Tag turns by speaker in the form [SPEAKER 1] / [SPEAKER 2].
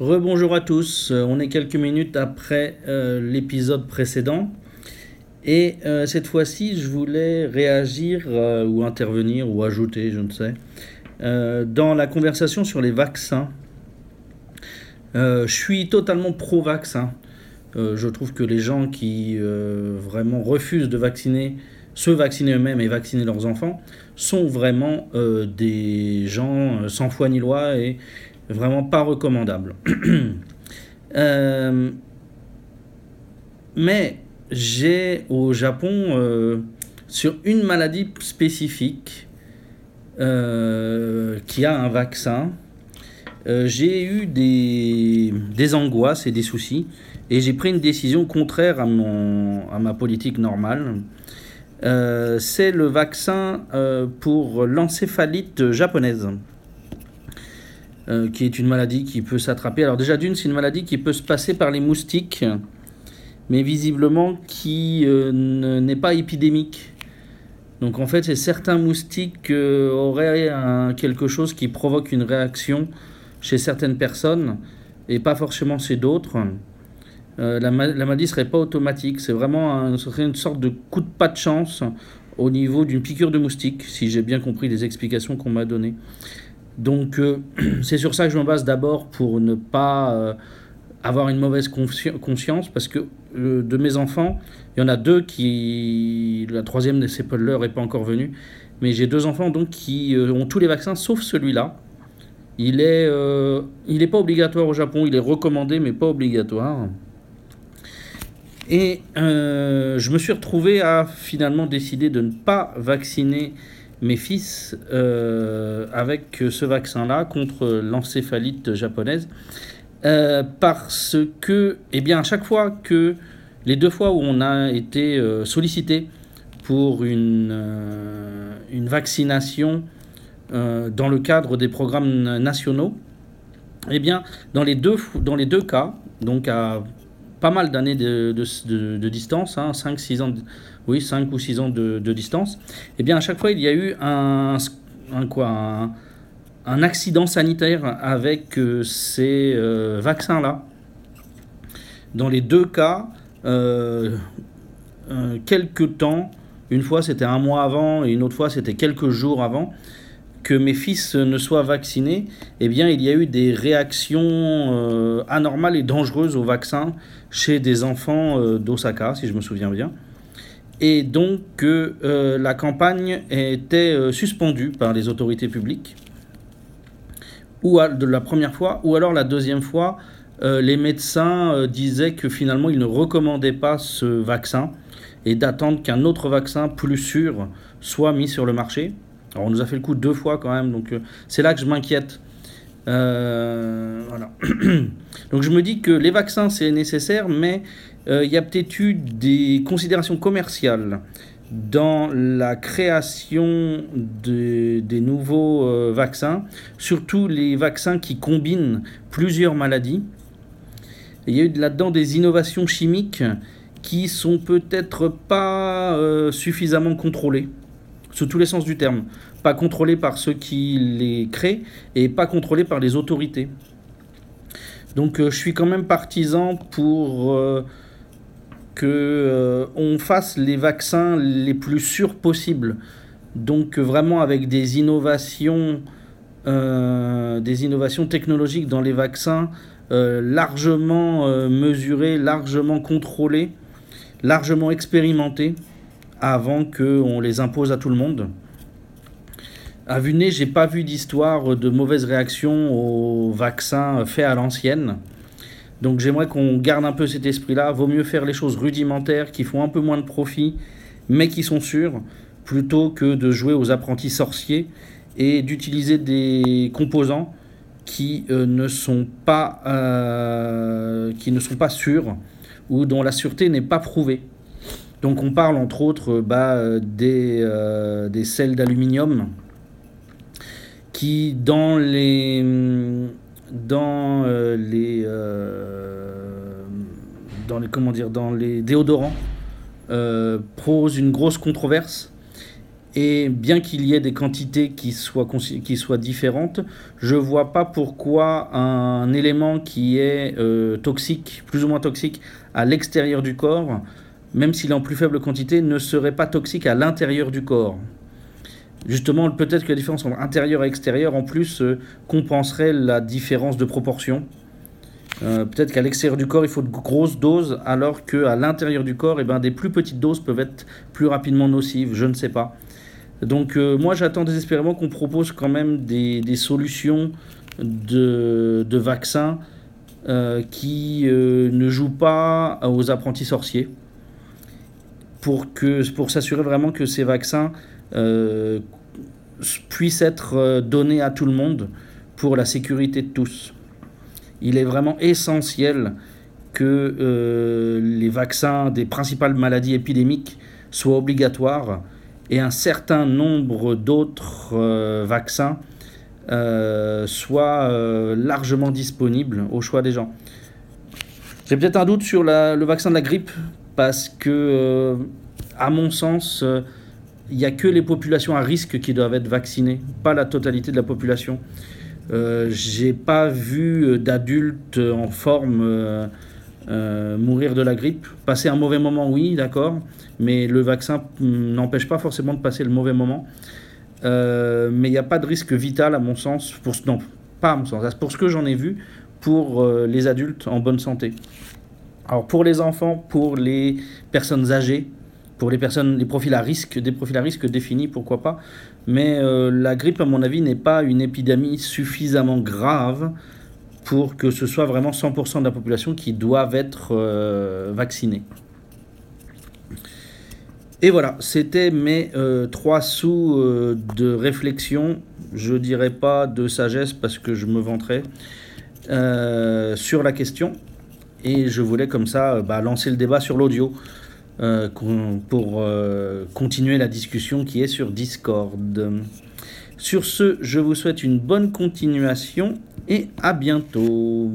[SPEAKER 1] Rebonjour à tous, Euh, on est quelques minutes après euh, l'épisode précédent et euh, cette fois-ci je voulais réagir ou intervenir ou ajouter, je ne sais, dans la conversation sur les vaccins. Je suis totalement pro-vaccin. Je trouve que les gens qui vraiment refusent de vacciner, se vacciner eux-mêmes et vacciner leurs enfants, sont vraiment des gens sans foi ni loi et vraiment pas recommandables. Euh, mais j'ai au Japon, euh, sur une maladie spécifique euh, qui a un vaccin, j'ai eu des, des angoisses et des soucis et j'ai pris une décision contraire à, mon, à ma politique normale. C'est le vaccin pour l'encéphalite japonaise, euh, qui est une maladie qui peut s'attraper. Alors déjà d'une, c'est une maladie qui peut se passer par les moustiques, mais visiblement qui euh, ne- n'est pas épidémique. Donc en fait, c'est certains moustiques euh, auraient quelque chose qui provoque une réaction chez certaines personnes et pas forcément chez d'autres. Euh, la, la maladie serait pas automatique, c'est vraiment serait une sorte de coup de pas de chance au niveau d'une piqûre de moustique, si j'ai bien compris les explications qu'on m'a données. Donc euh, c'est sur ça que je me base d'abord pour ne pas euh, avoir une mauvaise consci- conscience, parce que euh, de mes enfants, il y en a deux qui... La troisième de ces l'heure n'est pas encore venue, mais j'ai deux enfants donc qui ont tous les vaccins sauf celui-là. Il est, euh, il est pas obligatoire au Japon, il est recommandé mais pas obligatoire. Et je me suis retrouvé à finalement décider de ne pas vacciner mes fils euh, avec ce vaccin-là contre l'encéphalite japonaise. Euh, parce que, eh bien, à chaque fois que les deux fois où on a été euh, sollicité pour une, une vaccination dans le cadre des programmes nationaux, eh bien, dans les deux, dans les deux cas, donc à pas mal d'années de, de, de- distance, hein, 5, 6 ans, oui, 5 ou 6 ans de, distance, eh bien, à chaque fois, il y a eu un, un quoi, un, accident sanitaire avec euh, ces euh, vaccins-là. Dans les deux cas, euh, quelques temps, une fois c'était un mois avant et une autre fois c'était quelques jours avant que mes fils ne soient vaccinés, eh bien il y a eu des réactions euh, anormales et dangereuses au vaccin chez des enfants euh, d'Osaka, si je me souviens bien. Et donc euh, la campagne était suspendue par les autorités publiques ou de la première fois, ou alors la deuxième fois, les médecins disaient que finalement ils ne recommandaient pas ce vaccin et d'attendre qu'un autre vaccin plus sûr soit mis sur le marché. Alors on nous a fait le coup deux fois quand même, donc euh, c'est là que je m'inquiète. Euh, donc je me dis que les vaccins c'est nécessaire, mais euh, il y a peut-être eu des considérations commerciales dans la création de- des nouveaux euh, vaccins, surtout les vaccins qui combinent plusieurs maladies? Il y a eu là-dedans des innovations chimiques qui sont peut-être pas euh, suffisamment contrôlées, sous tous les sens du terme. Pas contrôlées par ceux qui les créent et pas contrôlées par les autorités. Donc euh, je suis quand même partisan pour euh, que euh, fasse les vaccins les plus sûrs possibles. Donc vraiment avec des innovations, des innovations technologiques dans les vaccins largement mesurées, largement contrôlées, largement expérimentées avant qu'on les impose à tout le monde. À vue nez, j'ai pas vu d'histoire de mauvaise réaction aux vaccins faits à l'ancienne. Donc j'aimerais qu'on garde un peu cet esprit-là. Vaut mieux faire les choses rudimentaires qui font un peu moins de profit, mais qui sont sûres, plutôt que de jouer aux apprentis sorciers et d'utiliser des composants qui euh, ne sont pas euh, qui ne sont pas sûrs ou dont la sûreté n'est pas prouvée. Donc on parle entre autres euh, bah, euh, des, euh, des sels d'aluminium qui dans les dans euh, les dans les comment dire dans les déodorants pose une grosse controverse. Et bien qu'il y ait des quantités qui soient, différentes, je ne vois pas pourquoi un élément qui est toxique, plus ou moins toxique, à l'extérieur du corps, même s'il est en plus faible quantité, ne serait pas toxique à l'intérieur du corps. Justement, peut-être que la différence entre intérieur et extérieur, en plus, euh, compenserait la différence de proportion. Euh, peut-être qu'à l'extérieur du corps, il faut de grosses doses, alors qu'à l'intérieur du corps, eh ben, des plus petites doses peuvent être plus rapidement nocives, je ne sais pas. Donc euh, moi j'attends désespérément qu'on propose quand même des, solutions de, vaccins euh, qui ne jouent pas aux apprentis sorciers pour, que, pour s'assurer vraiment que ces vaccins puissent être donnés à tout le monde pour la sécurité de tous. Il est vraiment essentiel que les vaccins des principales maladies épidémiques soient obligatoires et un certain nombre d'autres euh, vaccins euh, soient euh, largement disponibles au choix des gens. J'ai peut-être un doute sur le vaccin de la grippe parce que, à mon sens, il n'y a que les populations à risque qui doivent être vaccinées, pas la totalité de la population. Euh, j'ai pas vu d'adultes en forme euh, mourir de la grippe. Passer un mauvais moment, oui, d'accord, mais le vaccin n'empêche pas forcément de passer le mauvais moment. Euh, mais il n'y a pas de risque vital, à mon sens, pour, non, pas à mon sens, pour ce que j'en ai vu, pour euh, les adultes en bonne santé. Alors pour les enfants, pour les personnes âgées, pour les personnes, les profils à risque, des profils à risque définis, pourquoi pas. Mais la grippe, à mon avis, n'est pas une épidémie suffisamment grave pour que ce soit vraiment 100% de la population qui doivent être euh, vaccinés. Et voilà, c'était mes euh, trois sous euh, de réflexion, je dirais pas de sagesse parce que je me vanterais, sur la question. Et je voulais comme ça bah, lancer le débat sur l'audio pour continuer la discussion qui est sur Discord. Sur ce, je vous souhaite une bonne continuation et à bientôt.